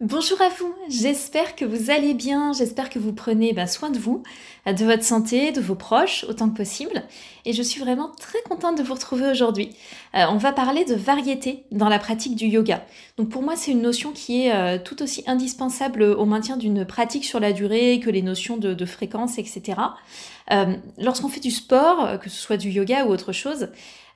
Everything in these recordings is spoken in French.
Bonjour à vous, j'espère que vous allez bien, j'espère que vous prenez ben, soin de vous, de votre santé, de vos proches autant que possible. Et je suis vraiment très contente de vous retrouver aujourd'hui. Euh, on va parler de variété dans la pratique du yoga. Donc pour moi c'est une notion qui est euh, tout aussi indispensable au maintien d'une pratique sur la durée que les notions de, fréquence, etc. Euh, lorsqu'on fait du sport, que ce soit du yoga ou autre chose,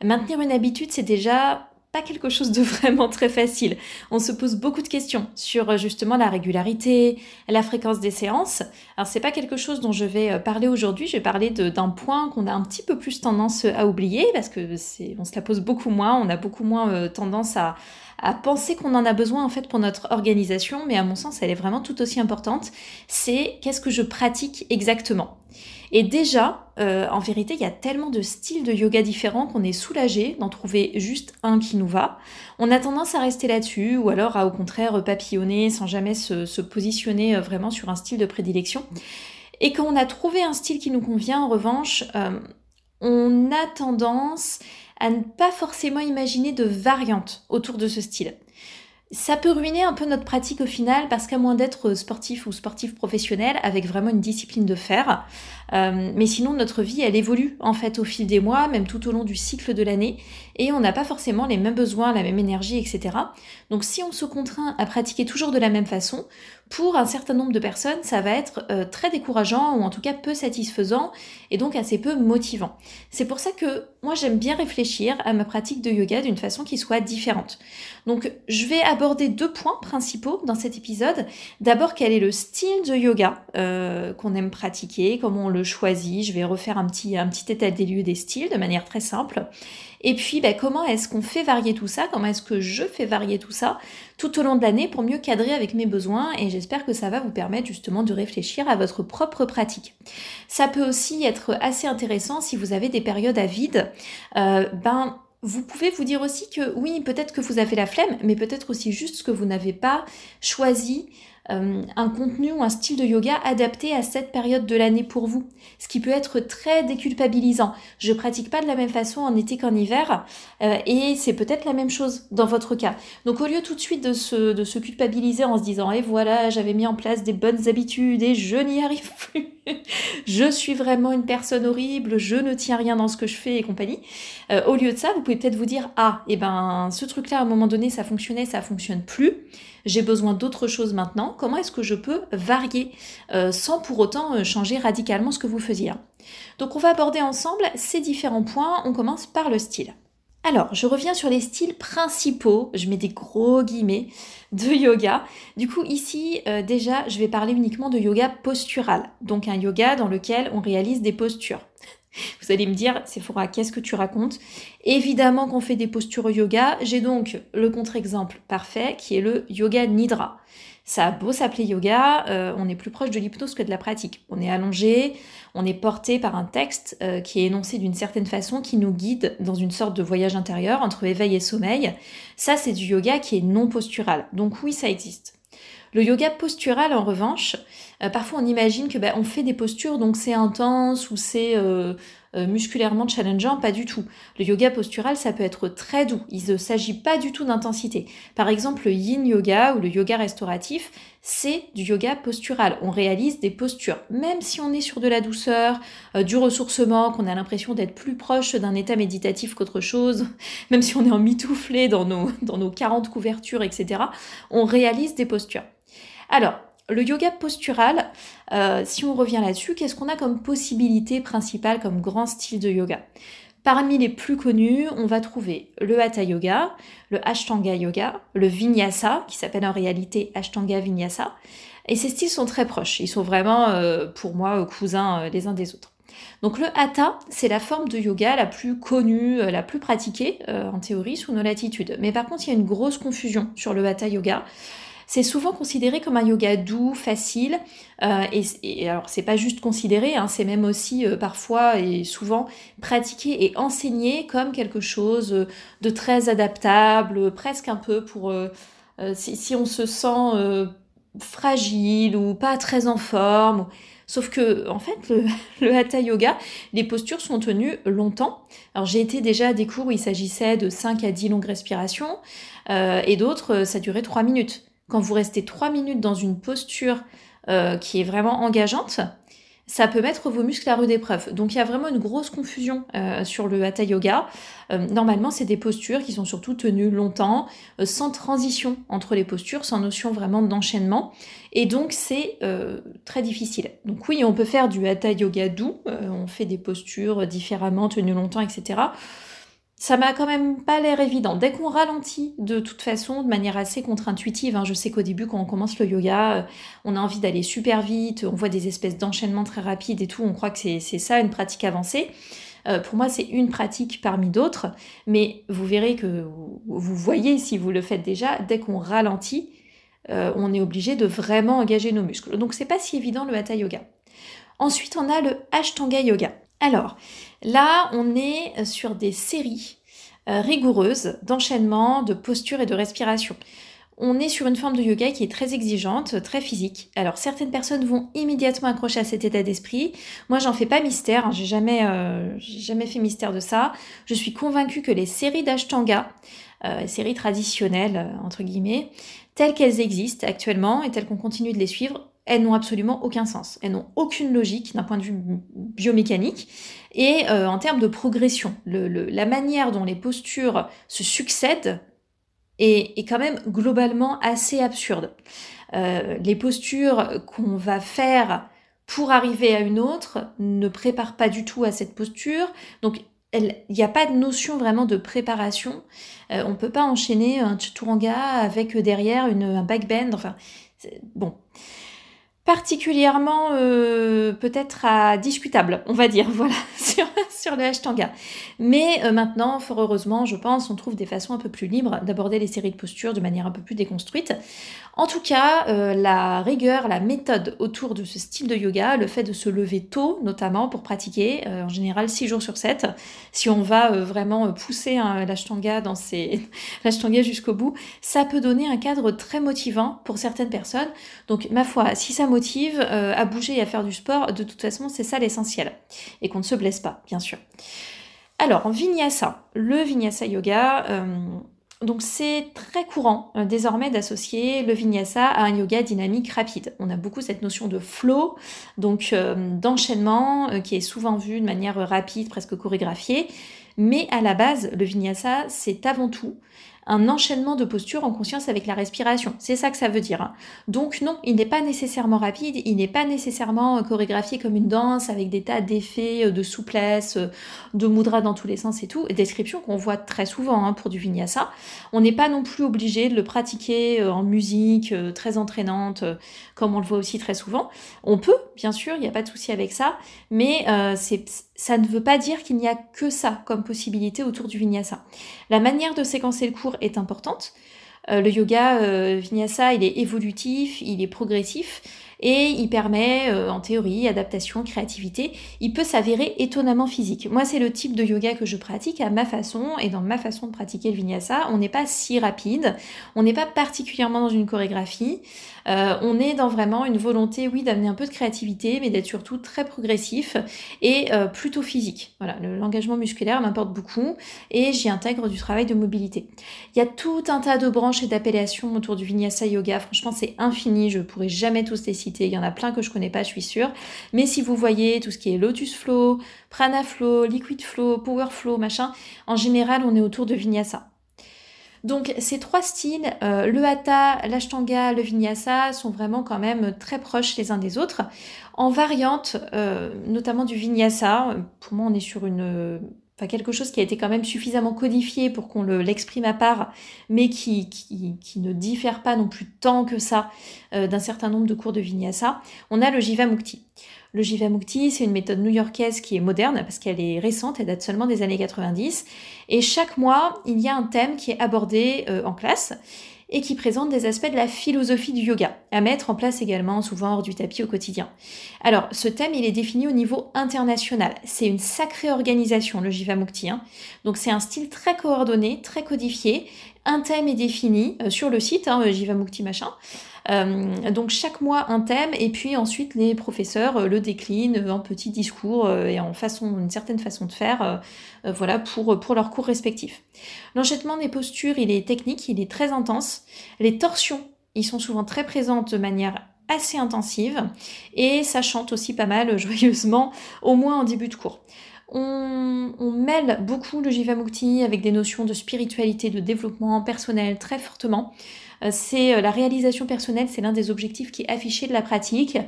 maintenir une habitude c'est déjà pas quelque chose de vraiment très facile. On se pose beaucoup de questions sur euh, justement la régularité, la fréquence des séances. Alors c'est pas quelque chose dont je vais euh, parler aujourd'hui, je vais parler d'un point qu'on a un petit peu plus tendance à oublier parce que c'est on se la pose beaucoup moins, on a beaucoup moins euh, tendance à, à penser qu'on en a besoin en fait pour notre organisation, mais à mon sens elle est vraiment tout aussi importante. C'est qu'est-ce que je pratique exactement? Et déjà, euh, en vérité, il y a tellement de styles de yoga différents qu'on est soulagé d'en trouver juste un qui nous va. On a tendance à rester là-dessus, ou alors à au contraire papillonner sans jamais se, positionner euh, vraiment sur un style de prédilection. Et quand on a trouvé un style qui nous convient, en revanche, euh, on a tendance à ne pas forcément imaginer de variantes autour de ce style. Ça peut ruiner un peu notre pratique au final parce qu'à moins d'être sportif ou sportif professionnel avec vraiment une discipline de fer, euh, mais sinon notre vie elle évolue en fait au fil des mois, même tout au long du cycle de l'année, et on n'a pas forcément les mêmes besoins, la même énergie, etc. Donc si on se contraint à pratiquer toujours de la même façon, pour un certain nombre de personnes, ça va être euh, très décourageant ou en tout cas peu satisfaisant et donc assez peu motivant. C'est pour ça que moi j'aime bien réfléchir à ma pratique de yoga d'une façon qui soit différente. Donc je vais aborder deux points principaux dans cet épisode. D'abord quel est le style de yoga euh, qu'on aime pratiquer, comment on le choisit. Je vais refaire un petit, un petit état des lieux des styles de manière très simple. Et puis, bah, comment est-ce qu'on fait varier tout ça? Comment est-ce que je fais varier tout ça tout au long de l'année pour mieux cadrer avec mes besoins? Et j'espère que ça va vous permettre justement de réfléchir à votre propre pratique. Ça peut aussi être assez intéressant si vous avez des périodes à vide. Euh, ben, vous pouvez vous dire aussi que oui, peut-être que vous avez la flemme, mais peut-être aussi juste que vous n'avez pas choisi euh, un contenu ou un style de yoga adapté à cette période de l'année pour vous, ce qui peut être très déculpabilisant. Je pratique pas de la même façon en été qu'en hiver, euh, et c'est peut-être la même chose dans votre cas. Donc au lieu tout de suite de se, de se culpabiliser en se disant et voilà j'avais mis en place des bonnes habitudes et je n'y arrive plus, je suis vraiment une personne horrible, je ne tiens rien dans ce que je fais et compagnie. Euh, au lieu de ça, vous pouvez peut-être vous dire ah et eh ben ce truc là à un moment donné ça fonctionnait, ça fonctionne plus j'ai besoin d'autre chose maintenant, comment est-ce que je peux varier euh, sans pour autant euh, changer radicalement ce que vous faisiez hein. Donc on va aborder ensemble ces différents points, on commence par le style. Alors, je reviens sur les styles principaux, je mets des gros guillemets, de yoga. Du coup, ici, euh, déjà, je vais parler uniquement de yoga postural, donc un yoga dans lequel on réalise des postures. Vous allez me dire, Sephora, qu'est-ce que tu racontes? Évidemment qu'on fait des postures yoga. J'ai donc le contre-exemple parfait qui est le yoga nidra. Ça a beau s'appeler yoga, euh, on est plus proche de l'hypnose que de la pratique. On est allongé, on est porté par un texte euh, qui est énoncé d'une certaine façon, qui nous guide dans une sorte de voyage intérieur entre éveil et sommeil. Ça, c'est du yoga qui est non postural. Donc oui, ça existe. Le yoga postural, en revanche, euh, parfois on imagine que bah, on fait des postures, donc c'est intense ou c'est euh, euh, musculairement challengeant, pas du tout. Le yoga postural, ça peut être très doux. Il ne s'agit pas du tout d'intensité. Par exemple, le yin yoga ou le yoga restauratif, c'est du yoga postural. On réalise des postures. Même si on est sur de la douceur, du ressourcement, qu'on a l'impression d'être plus proche d'un état méditatif qu'autre chose, même si on est en mitouflé dans nos, dans nos 40 couvertures, etc., on réalise des postures. Alors, le yoga postural, euh, si on revient là-dessus, qu'est-ce qu'on a comme possibilité principale, comme grand style de yoga? Parmi les plus connus, on va trouver le Hatha Yoga, le Ashtanga Yoga, le Vinyasa, qui s'appelle en réalité Ashtanga Vinyasa. Et ces styles sont très proches. Ils sont vraiment, euh, pour moi, cousins euh, les uns des autres. Donc le Hatha, c'est la forme de yoga la plus connue, la plus pratiquée en théorie sous nos latitudes. Mais par contre, il y a une grosse confusion sur le Hatha Yoga. C'est souvent considéré comme un yoga doux, facile. Euh, et, alors, c'est pas juste considéré, hein, c'est même aussi euh, parfois et souvent pratiqué et enseigné comme quelque chose de très adaptable, presque un peu pour si, si, on se sent fragile ou pas très en forme. Sauf que, en fait, le, hatha yoga, les postures sont tenues longtemps. Alors, j'ai été déjà à des cours où il s'agissait de 5 à 10 longues respirations, euh, et d'autres, ça durait 3 minutes. Quand vous restez 3 minutes dans une posture euh, qui est vraiment engageante, ça peut mettre vos muscles à rude épreuve. Donc il y a vraiment une grosse confusion euh, sur le hatha yoga. Euh, normalement, c'est des postures qui sont surtout tenues longtemps, sans transition entre les postures, sans notion vraiment d'enchaînement. Et donc c'est très difficile. Donc oui, on peut faire du hatha yoga doux, on fait des postures différemment, tenues longtemps, etc ça m'a quand même pas l'air évident. Dès qu'on ralentit, de toute façon, de manière assez contre-intuitive, hein, je sais qu'au début, quand on commence le yoga, euh, on a envie d'aller super vite, on voit des espèces d'enchaînements très rapides et tout, on croit que c'est ça une pratique avancée. Euh, pour moi, c'est une pratique parmi d'autres, mais vous verrez que vous voyez, si vous le faites déjà, dès qu'on ralentit, euh, on est obligé de vraiment engager nos muscles. Donc c'est pas si évident le hatha yoga. Ensuite, on a le ashtanga yoga. Alors, là, on est sur des séries euh, rigoureuses d'enchaînement, de posture et de respiration. On est sur une forme de yoga qui est très exigeante, très physique. Alors certaines personnes vont immédiatement accrocher à cet état d'esprit. Moi, j'en fais pas mystère. Hein. J'ai jamais, euh, fait mystère de ça. Je suis convaincue que les séries d'ashtanga, euh, séries traditionnelles entre guillemets, telles qu'elles existent actuellement et telles qu'on continue de les suivre, elles n'ont absolument aucun sens. Elles n'ont aucune logique d'un point de vue biomécanique. Et euh, en termes de progression, la manière dont les postures se succèdent est, quand même globalement assez absurde. Euh, les postures qu'on va faire pour arriver à une autre ne préparent pas du tout à cette posture. Donc il n'y a pas de notion vraiment de préparation. Euh, on ne peut pas enchaîner un chaturanga avec derrière une, un backbend. Enfin, bon particulièrement euh, peut-être discutable, on va dire, voilà, sur, le hashtanga. Mais euh, maintenant, fort heureusement, je pense, on trouve des façons un peu plus libres d'aborder les séries de postures de manière un peu plus déconstruite. En tout cas, euh, la rigueur, la méthode autour de ce style de yoga, le fait de se lever tôt notamment pour pratiquer, en général 6 jours sur 7, si on va vraiment pousser hein, l'ashtanga dans ses jusqu'au bout, ça peut donner un cadre très motivant pour certaines personnes. Donc ma foi, si ça euh, à bouger et à faire du sport, de toute façon, c'est ça l'essentiel. Et qu'on ne se blesse pas, bien sûr. Alors, vinyasa, le vinyasa yoga, euh, donc c'est très courant euh, désormais d'associer le vinyasa à un yoga dynamique rapide. On a beaucoup cette notion de flow, donc d'enchaînement, qui est souvent vu de manière rapide, presque chorégraphiée. Mais à la base, le vinyasa, c'est avant tout un enchaînement de postures en conscience avec la respiration. C'est ça que ça veut dire. Hein. Donc non, il n'est pas nécessairement rapide, il n'est pas nécessairement euh, chorégraphié comme une danse avec des tas d'effets, euh, de souplesse, euh, de mudra dans tous les sens et tout. Description qu'on voit très souvent hein, pour du vinyasa. On n'est pas non plus obligé de le pratiquer en musique très entraînante, comme on le voit aussi très souvent. On peut, bien sûr, il n'y a pas de souci avec ça, mais ça ne veut pas dire qu'il n'y a que ça comme possibilité autour du vinyasa. La manière de séquencer le cours est importante. Euh, le yoga euh, vinyasa, il est évolutif, il est progressif et il permet, euh, en théorie, adaptation, créativité. Il peut s'avérer étonnamment physique. Moi, c'est le type de yoga que je pratique à ma façon et dans ma façon de pratiquer le vinyasa. On n'est pas si rapide, on n'est pas particulièrement dans une chorégraphie. Euh, on est dans vraiment une volonté, oui, d'amener un peu de créativité, mais d'être surtout très progressif et euh, plutôt physique. Voilà, l'engagement musculaire m'importe beaucoup et j'y intègre du travail de mobilité. Il y a tout un tas de branches et d'appellations autour du Vinyasa Yoga. Franchement, c'est infini. Je pourrais jamais tous les citer. Il y en a plein que je connais pas, je suis sûre. Mais si vous voyez tout ce qui est Lotus Flow, Prana Flow, Liquid Flow, Power Flow, machin, en général, on est autour de Vinyasa. Donc ces trois styles, euh, le hatha, l'ashtanga, le vinyasa, sont vraiment quand même très proches les uns des autres. En variante, euh, notamment du vinyasa, pour moi on est sur une enfin quelque chose qui a été quand même suffisamment codifié pour qu'on l'exprime à part, mais qui, ne diffère pas non plus tant que ça euh, d'un certain nombre de cours de vinyasa, on a le Jivamukti. Le Jivamukti, c'est une méthode new-yorkaise qui est moderne parce qu'elle est récente, elle date seulement des années 90. Et chaque mois, il y a un thème qui est abordé euh, en classe. Et qui présente des aspects de la philosophie du yoga, à mettre en place également souvent hors du tapis au quotidien. Alors, ce thème, il est défini au niveau international. C'est une sacrée organisation, le Jivamukti. Hein. Donc, c'est un style très coordonné, très codifié. Un thème est défini euh, sur le site, hein, Jivamukti machin. Euh, donc chaque mois un thème et puis ensuite les professeurs euh, le déclinent en petits discours et en façon, une certaine façon de faire, voilà pour, pour leurs cours respectifs. L'enchaînement des postures, il est technique, il est très intense. Les torsions, ils sont souvent très présentes de manière assez intensive et ça chante aussi pas mal joyeusement, au moins en début de cours. On, mêle beaucoup le Jivamukti avec des notions de spiritualité, de développement personnel très fortement. Euh, c'est euh, la réalisation personnelle, c'est l'un des objectifs qui est affiché de la pratique.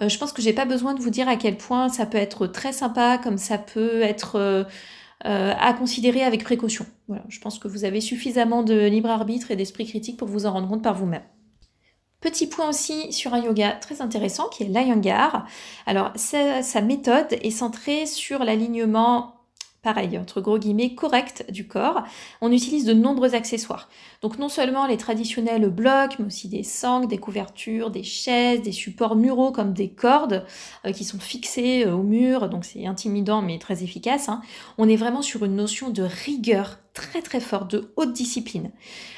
Euh, je pense que j'ai pas besoin de vous dire à quel point ça peut être très sympa, comme ça peut être à considérer avec précaution. Voilà, je pense que vous avez suffisamment de libre arbitre et d'esprit critique pour vous en rendre compte par vous-même. Petit point aussi sur un yoga très intéressant qui est l'Iyengar. Alors sa, méthode est centrée sur l'alignement pareil, entre gros guillemets, correct du corps, on utilise de nombreux accessoires. Donc non seulement les traditionnels blocs, mais aussi des sangles, des couvertures, des chaises, des supports muraux comme des cordes euh, qui sont fixées euh, au mur, donc c'est intimidant mais très efficace. Hein. On est vraiment sur une notion de rigueur très très forte, de haute discipline.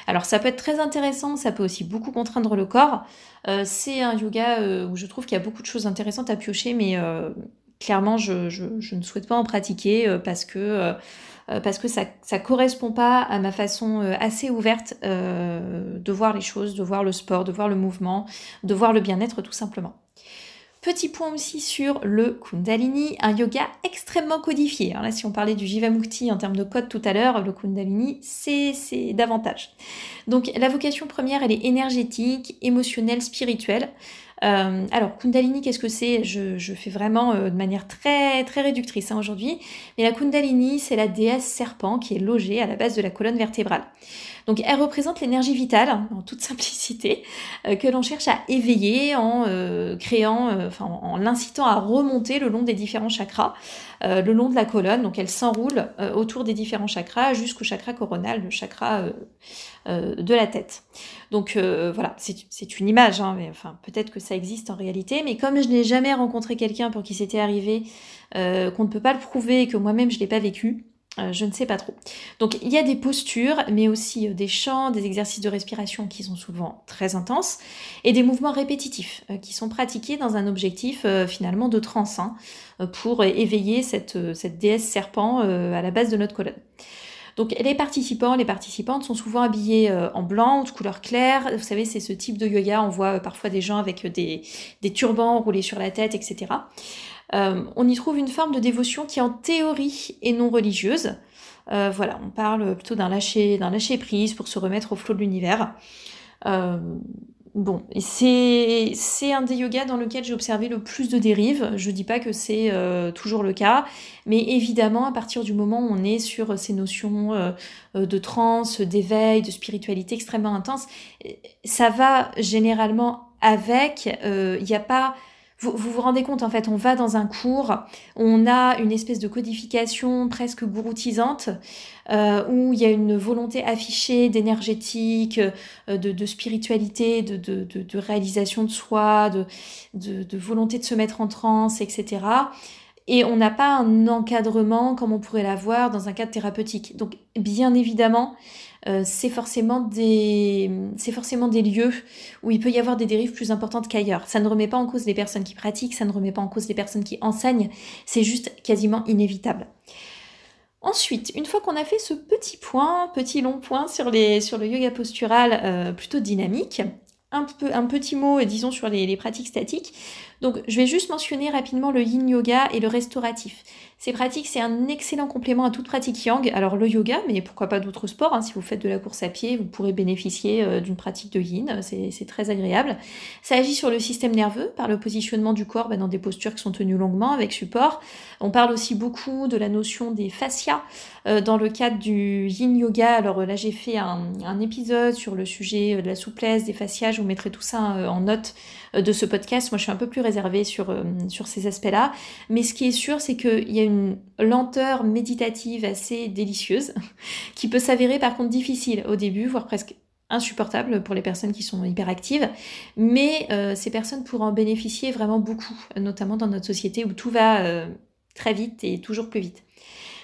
Alors ça peut être très intéressant, ça peut aussi beaucoup contraindre le corps. Euh, c'est un yoga où je trouve qu'il y a beaucoup de choses intéressantes à piocher, mais clairement, je, ne souhaite pas en pratiquer euh, parce que, euh, euh, parce que ça ne correspond pas à ma façon assez ouverte de voir les choses, de voir le sport, de voir le mouvement, de voir le bien-être tout simplement. Petit point aussi sur le Kundalini, un yoga extrêmement codifié. Là, si on parlait du Jivamukti en termes de code tout à l'heure, le Kundalini, c'est davantage. Donc la vocation première, elle est énergétique, émotionnelle, spirituelle. Euh, alors, Kundalini, qu'est-ce que c'est? Je, fais vraiment euh, de manière très, réductrice hein, aujourd'hui. Mais la Kundalini, c'est la déesse serpent qui est logée à la base de la colonne vertébrale. Donc elle représente l'énergie vitale, hein, en toute simplicité, euh, que l'on cherche à éveiller en euh, créant, euh, enfin en, l'incitant à remonter le long des différents chakras, le long de la colonne. Donc elle s'enroule autour des différents chakras jusqu'au chakra coronal, le chakra de la tête. Donc voilà, c'est une image, hein, mais enfin peut-être que ça existe en réalité, mais comme je n'ai jamais rencontré quelqu'un pour qui c'était arrivé, qu'on ne peut pas le prouver et que moi-même je l'ai pas vécu, euh, je ne sais pas trop. Donc il y a des postures, mais aussi euh, des chants, des exercices de respiration qui sont souvent très intenses, et des mouvements répétitifs euh, qui sont pratiqués dans un objectif finalement de trance, hein, pour éveiller cette déesse serpent à la base de notre colonne. Donc les participants, les participantes sont souvent habillés en blanc ou de couleur claire. Vous savez, c'est ce type de yoga. On voit parfois des gens avec des, des turbans roulés sur la tête, etc. Euh, on y trouve une forme de dévotion qui en théorie est non religieuse. Euh, voilà, on parle plutôt d'un lâcher, d'un lâcher prise pour se remettre au flot de l'univers. Euh, bon, c'est, un des yogas dans lequel j'ai observé le plus de dérives. Je dis pas que c'est toujours le cas, mais évidemment, à partir du moment où on est sur ces notions de transe, d'éveil, de spiritualité extrêmement intense, ça va généralement avec. Il n'y a pas vous, vous, rendez compte, en fait, on va dans un cours, on a une espèce de codification presque gouroutisante, euh, où il y a une volonté affichée d'énergétique, euh, de, spiritualité, de, de, réalisation de soi, de, volonté de se mettre en transe, etc. Et on n'a pas un encadrement comme on pourrait l'avoir dans un cadre thérapeutique. Donc, bien évidemment, euh, c'est forcément des lieux où il peut y avoir des dérives plus importantes qu'ailleurs. Ça ne remet pas en cause les personnes qui pratiquent, ça ne remet pas en cause les personnes qui enseignent, c'est juste quasiment inévitable. Ensuite, une fois qu'on a fait ce petit point, petit long point sur, le yoga postural euh, plutôt dynamique, un, petit mot, disons, sur les pratiques statiques. Donc, je vais juste mentionner rapidement le yin yoga et le restauratif. Ces pratiques, c'est un excellent complément à toute pratique yang. Alors le yoga, mais pourquoi pas d'autres sports. Hein. Si vous faites de la course à pied, vous pourrez bénéficier euh, d'une pratique de yin. C'est très agréable. Ça agit sur le système nerveux par le positionnement du corps bah, dans des postures qui sont tenues longuement avec support. On parle aussi beaucoup de la notion des fascias euh, dans le cadre du yin yoga. Alors là, j'ai fait un, un, épisode sur le sujet de la souplesse, des fascias. Je vous mettrai tout ça euh, en note de ce podcast. Moi, je suis un peu plus réservée sur, sur ces aspects-là. Mais ce qui est sûr, c'est qu'il y a une lenteur méditative assez délicieuse, qui peut s'avérer par contre difficile au début, voire presque insupportable pour les personnes qui sont hyperactives, mais euh, ces personnes pourront en bénéficier vraiment beaucoup, notamment dans notre société où tout va euh, très vite et toujours plus vite.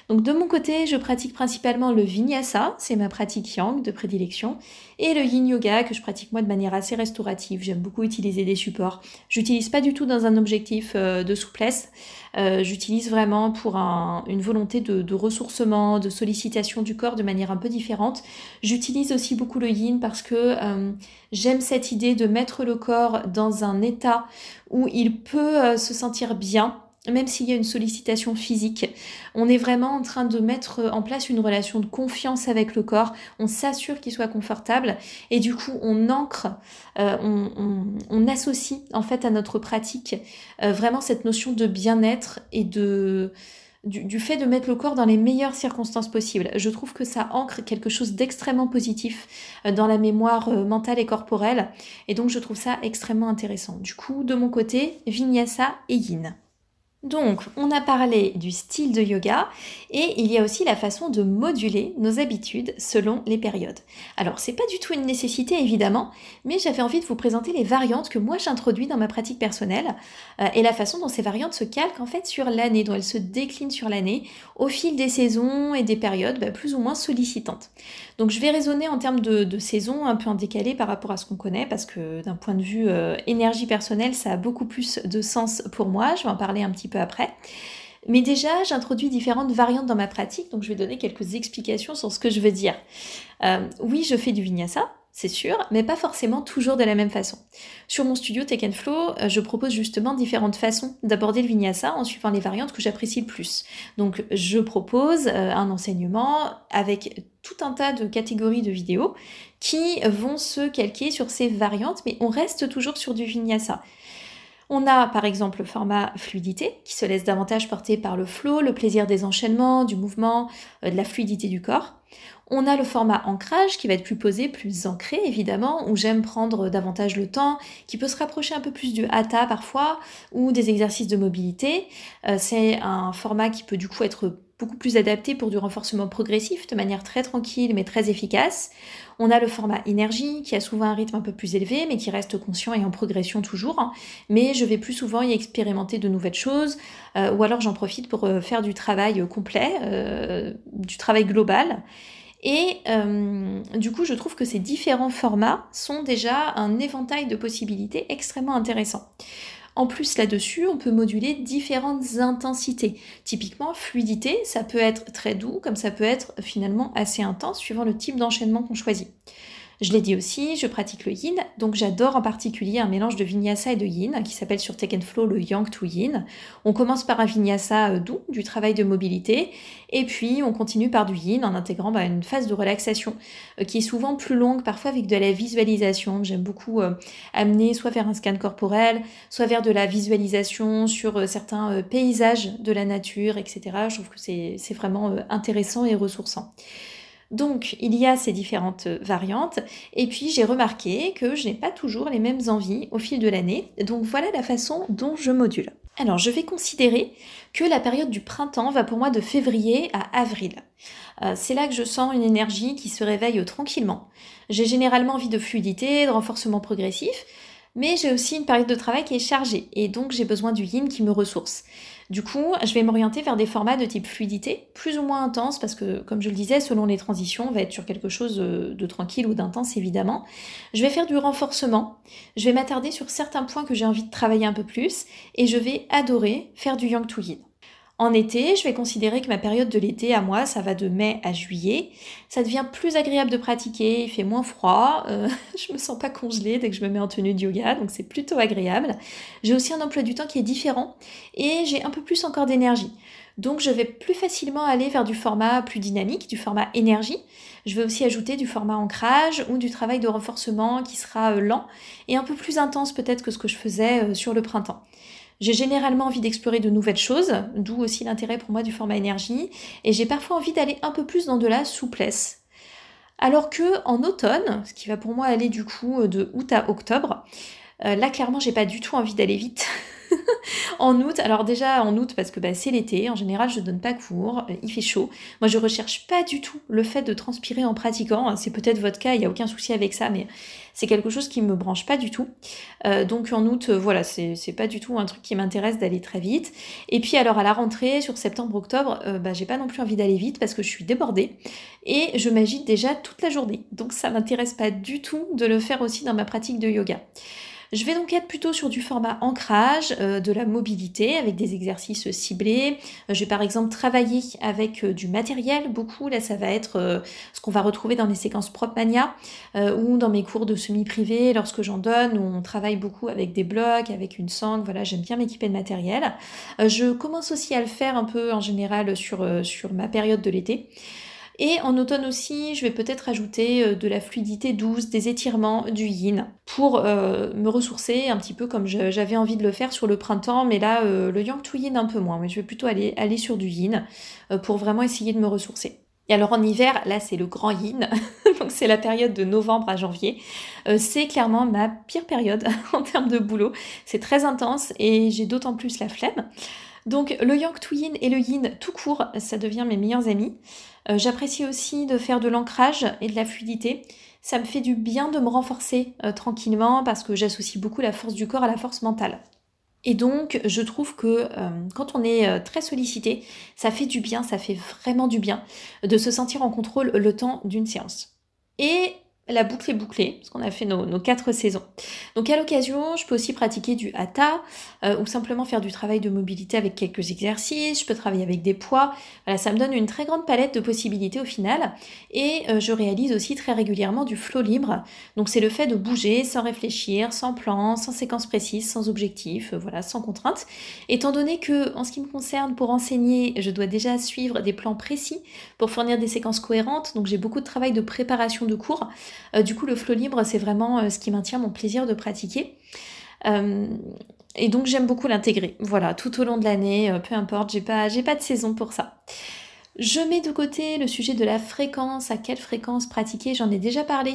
Donc de mon côté, je pratique principalement le vinyasa, c'est ma pratique yang de prédilection, et le yin yoga que je pratique moi de manière assez restaurative. J'aime beaucoup utiliser des supports. J'utilise pas du tout dans un objectif euh, de souplesse. Euh, j'utilise vraiment pour une volonté de, ressourcement, de sollicitation du corps de manière un peu différente. J'utilise aussi beaucoup le yin parce que euh, j'aime cette idée de mettre le corps dans un état où il peut se sentir bien même s'il y a une sollicitation physique, on est vraiment en train de mettre en place une relation de confiance avec le corps, on s'assure qu'il soit confortable et du coup on ancre, euh, on, associe en fait à notre pratique euh, vraiment cette notion de bien-être et de... Du, fait de mettre le corps dans les meilleures circonstances possibles. Je trouve que ça ancre quelque chose d'extrêmement positif euh, dans la mémoire mentale et corporelle, et donc je trouve ça extrêmement intéressant. Du coup, de mon côté, Vinyasa et Yin. Donc, on a parlé du style de yoga et il y a aussi la façon de moduler nos habitudes selon les périodes. Alors, c'est pas du tout une nécessité évidemment, mais j'avais envie de vous présenter les variantes que moi j'introduis dans ma pratique personnelle euh, et la façon dont ces variantes se calquent en fait sur l'année, dont elles se déclinent sur l'année au fil des saisons et des périodes bah, plus ou moins sollicitantes. Donc, je vais raisonner en termes de, saison un peu en décalé par rapport à ce qu'on connaît parce que d'un point de vue euh, énergie personnelle, ça a beaucoup plus de sens pour moi. Je vais en parler un petit peu après. Mais déjà, j'introduis différentes variantes dans ma pratique, donc je vais donner quelques explications sur ce que je veux dire. Euh, oui, je fais du vinyasa, c'est sûr, mais pas forcément toujours de la même façon. Sur mon studio Tech Flow, euh, je propose justement différentes façons d'aborder le vinyasa en suivant les variantes que j'apprécie le plus. Donc je propose euh, un enseignement avec tout un tas de catégories de vidéos qui vont se calquer sur ces variantes, mais on reste toujours sur du vinyasa. On a par exemple le format fluidité qui se laisse davantage porter par le flow, le plaisir des enchaînements, du mouvement, euh, de la fluidité du corps. On a le format ancrage qui va être plus posé, plus ancré évidemment, où j'aime prendre davantage le temps, qui peut se rapprocher un peu plus du hatha parfois, ou des exercices de mobilité. Euh, c'est un format qui peut du coup être beaucoup plus adapté pour du renforcement progressif de manière très tranquille mais très efficace. On a le format énergie qui a souvent un rythme un peu plus élevé mais qui reste conscient et en progression toujours. Hein. Mais je vais plus souvent y expérimenter de nouvelles choses euh, ou alors j'en profite pour euh, faire du travail complet, euh, du travail global. Et du coup, je trouve que ces différents formats sont déjà un éventail de possibilités extrêmement intéressant. En plus là-dessus, on peut moduler différentes intensités. Typiquement, fluidité, ça peut être très doux, comme ça peut être finalement assez intense, suivant le type d'enchaînement qu'on choisit. Je l'ai dit aussi, je pratique le yin, donc j'adore en particulier un mélange de vinyasa et de yin qui s'appelle sur Take Flow le yang to yin. On commence par un vinyasa euh, doux, du travail de mobilité, et puis on continue par du yin en intégrant bah, une phase de relaxation euh, qui est souvent plus longue, parfois avec de la visualisation. J'aime beaucoup euh, amener soit vers un scan corporel, soit vers de la visualisation sur certains paysages de la nature, etc. Je trouve que c'est vraiment intéressant et ressourçant. Donc, il y a ces différentes variantes. Et puis, j'ai remarqué que je n'ai pas toujours les mêmes envies au fil de l'année. Donc, voilà la façon dont je module. Alors, je vais considérer que la période du printemps va pour moi de février à avril. Euh, c'est là que je sens une énergie qui se réveille tranquillement. J'ai généralement envie de fluidité, de renforcement progressif, mais j'ai aussi une période de travail qui est chargée et donc j'ai besoin du yin qui me ressource. Du coup, je vais m'orienter vers des formats de type fluidité, plus ou moins intense, parce que, comme je le disais, selon les transitions, on va être sur quelque chose de, tranquille ou d'intense, évidemment. Je vais faire du renforcement, je vais m'attarder sur certains points que j'ai envie de travailler un peu plus, et je vais adorer faire du yang to yin. En été, je vais considérer que ma période de l'été à moi, ça va de mai à juillet. Ça devient plus agréable de pratiquer, il fait moins froid, euh, je me sens pas congelée dès que je me mets en tenue de yoga, donc c'est plutôt agréable. J'ai aussi un emploi du temps qui est différent et j'ai un peu plus encore d'énergie. Donc je vais plus facilement aller vers du format plus dynamique, du format énergie. Je vais aussi ajouter du format ancrage ou du travail de renforcement qui sera euh, lent et un peu plus intense peut-être que ce que je faisais euh, sur le printemps. J'ai généralement envie d'explorer de nouvelles choses, d'où aussi l'intérêt pour moi du format énergie, et j'ai parfois envie d'aller un peu plus dans de la souplesse. Alors que en automne, ce qui va pour moi aller du coup de août à octobre, euh, là clairement j'ai pas du tout envie d'aller vite. en août, alors déjà en août parce que bah, c'est l'été, en général je donne pas cours, euh, il fait chaud. Moi je recherche pas du tout le fait de transpirer en pratiquant, c'est peut-être votre cas, il n'y a aucun souci avec ça, mais c'est quelque chose qui me branche pas du tout. Euh, donc en août, euh, voilà, c'est pas du tout un truc qui m'intéresse d'aller très vite. Et puis alors à la rentrée, sur septembre-octobre, bah, j'ai pas non plus envie d'aller vite parce que je suis débordée et je m'agite déjà toute la journée. Donc ça m'intéresse pas du tout de le faire aussi dans ma pratique de yoga. Je vais donc être plutôt sur du format ancrage, euh, de la mobilité avec des exercices ciblés. Euh, je vais par exemple travailler avec euh, du matériel beaucoup. Là, ça va être ce qu'on va retrouver dans les séquences Propmania ou dans mes cours de semi-privé lorsque j'en donne où on travaille beaucoup avec des blocs, avec une sangle. Voilà, j'aime bien m'équiper de matériel. je commence aussi à le faire un peu en général sur, sur ma période de l'été. Et en automne aussi, je vais peut-être ajouter euh, de la fluidité douce, des étirements, du yin, pour euh, me ressourcer un petit peu comme j'avais envie de le faire sur le printemps, mais là, euh, le yang to yin un peu moins, mais je vais plutôt aller, aller sur du yin pour vraiment essayer de me ressourcer. Et alors en hiver, là c'est le grand yin, donc c'est la période de novembre à janvier. c'est clairement ma pire période en termes de boulot. C'est très intense et j'ai d'autant plus la flemme. Donc le yang to yin et le yin tout court, ça devient mes meilleurs amis. Euh, j'apprécie aussi de faire de l'ancrage et de la fluidité. Ça me fait du bien de me renforcer euh, tranquillement parce que j'associe beaucoup la force du corps à la force mentale. Et donc, je trouve que euh, quand on est très sollicité, ça fait du bien, ça fait vraiment du bien de se sentir en contrôle le temps d'une séance. Et la boucle est bouclée, parce qu'on a fait nos, quatre saisons. Donc à l'occasion, je peux aussi pratiquer du hatha euh, ou simplement faire du travail de mobilité avec quelques exercices. Je peux travailler avec des poids. Voilà, ça me donne une très grande palette de possibilités au final. Et euh, je réalise aussi très régulièrement du flow libre. Donc c'est le fait de bouger sans réfléchir, sans plan, sans séquence précise, sans objectif, euh, voilà, sans contrainte. Étant donné que, en ce qui me concerne, pour enseigner, je dois déjà suivre des plans précis pour fournir des séquences cohérentes. Donc j'ai beaucoup de travail de préparation de cours. Euh, du coup, le flow libre, c'est vraiment euh, ce qui maintient mon plaisir de pratiquer. Euh, et donc j'aime beaucoup l'intégrer. Voilà, tout au long de l'année, peu importe, j'ai pas, j'ai pas de saison pour ça. Je mets de côté le sujet de la fréquence, à quelle fréquence pratiquer, j'en ai déjà parlé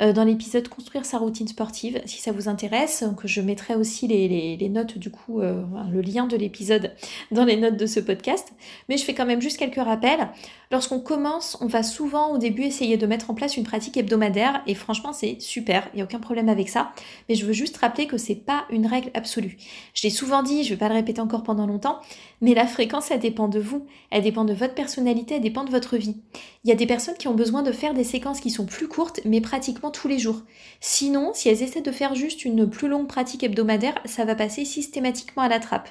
euh, dans l'épisode Construire sa routine sportive, si ça vous intéresse, que je mettrai aussi les, notes du coup, euh, le lien de l'épisode dans les notes de ce podcast. Mais je fais quand même juste quelques rappels. Lorsqu'on commence, on va souvent au début essayer de mettre en place une pratique hebdomadaire et franchement c'est super, il n'y a aucun problème avec ça. Mais je veux juste rappeler que c'est pas une règle absolue. Je l'ai souvent dit, je vais pas le répéter encore pendant longtemps, mais la fréquence elle dépend de vous, elle dépend de votre personnalité personnalité dépend de votre vie. Il y a des personnes qui ont besoin de faire des séquences qui sont plus courtes, mais pratiquement tous les jours. Sinon, si elles essaient de faire juste une plus longue pratique hebdomadaire, ça va passer systématiquement à la trappe.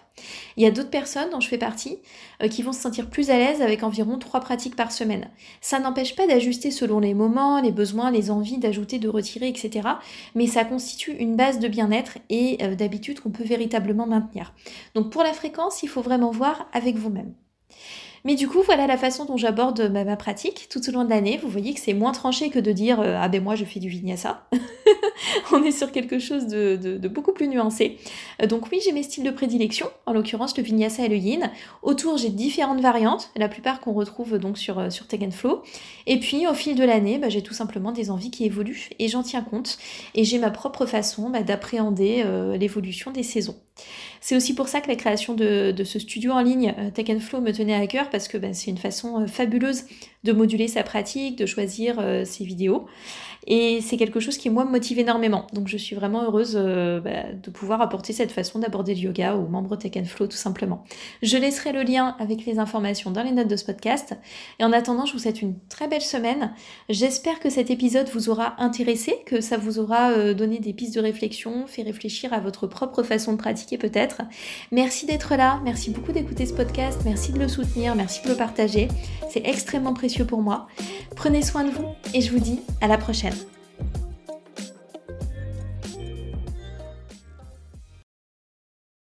Il y a d'autres personnes, dont je fais partie, euh, qui vont se sentir plus à l'aise avec environ trois pratiques par semaine. Ça n'empêche pas d'ajuster selon les moments, les besoins, les envies, d'ajouter, de retirer, etc. Mais ça constitue une base de bien-être et euh, d'habitude qu'on peut véritablement maintenir. Donc pour la fréquence, il faut vraiment voir avec vous-même. Mais du coup, voilà la façon dont j'aborde ma, pratique tout au long de l'année. Vous voyez que c'est moins tranché que de dire euh, Ah ben moi je fais du vinyasa. On est sur quelque chose de, beaucoup plus nuancé. Euh, donc oui, j'ai mes styles de prédilection, en l'occurrence le vinyasa et le yin. Autour, j'ai différentes variantes, la plupart qu'on retrouve donc sur, euh, sur Take Flow. Et puis au fil de l'année, bah, j'ai tout simplement des envies qui évoluent et j'en tiens compte. Et j'ai ma propre façon bah, d'appréhender l'évolution des saisons. C'est aussi pour ça que la création de, ce studio en ligne Tech Flow me tenait à cœur parce que ben, c'est une façon euh, fabuleuse de moduler sa pratique, de choisir euh, ses vidéos. Et c'est quelque chose qui, moi, me motive énormément. Donc, je suis vraiment heureuse bah, de pouvoir apporter cette façon d'aborder le yoga aux membres Tech Flow, tout simplement. Je laisserai le lien avec les informations dans les notes de ce podcast. Et en attendant, je vous souhaite une très belle semaine. J'espère que cet épisode vous aura intéressé, que ça vous aura donné des pistes de réflexion, fait réfléchir à votre propre façon de pratiquer peut-être Merci d'être là, merci beaucoup d'écouter ce podcast, merci de le soutenir, merci de le partager. C'est extrêmement précieux pour moi. Prenez soin de vous et je vous dis à la prochaine.